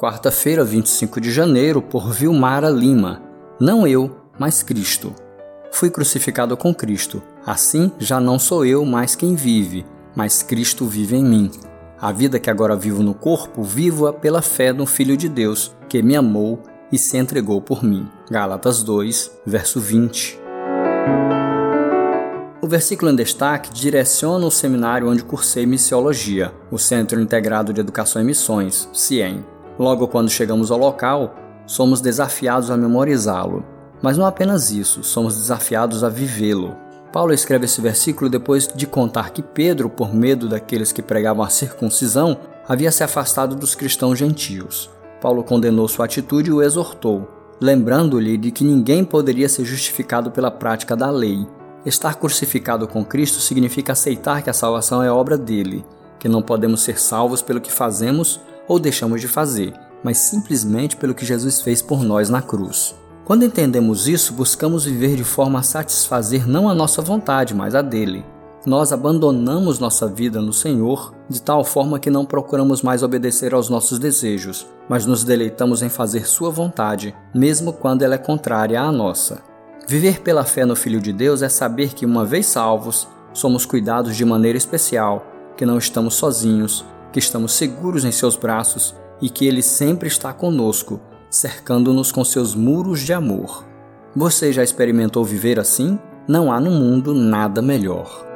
quarta-feira, 25 de janeiro, por Vilmara Lima. Não eu, mas Cristo. Fui crucificado com Cristo. Assim, já não sou eu mais quem vive, mas Cristo vive em mim. A vida que agora vivo no corpo, vivo-a pela fé no Filho de Deus, que me amou e se entregou por mim. Gálatas 2, verso 20. O versículo em destaque direciona o seminário onde cursei missiologia, o Centro Integrado de Educação e Missões, CIEM. Logo quando chegamos ao local, somos desafiados a memorizá-lo. Mas não apenas isso, somos desafiados a vivê-lo. Paulo escreve esse versículo depois de contar que Pedro, por medo daqueles que pregavam a circuncisão, havia se afastado dos cristãos gentios. Paulo condenou sua atitude e o exortou, lembrando-lhe de que ninguém poderia ser justificado pela prática da lei. Estar crucificado com Cristo significa aceitar que a salvação é obra dele, que não podemos ser salvos pelo que fazemos ou deixamos de fazer, mas simplesmente pelo que Jesus fez por nós na cruz. Quando entendemos isso, buscamos viver de forma a satisfazer não a nossa vontade, mas a dele. Nós abandonamos nossa vida no Senhor de tal forma que não procuramos mais obedecer aos nossos desejos, mas nos deleitamos em fazer Sua vontade, mesmo quando ela é contrária à nossa. Viver pela fé no Filho de Deus é saber que, uma vez salvos, somos cuidados de maneira especial, que não estamos sozinhos, que estamos seguros em Seus braços e que Ele sempre está conosco cercando-nos com seus muros de amor. Você já experimentou viver assim? Não há no mundo nada melhor.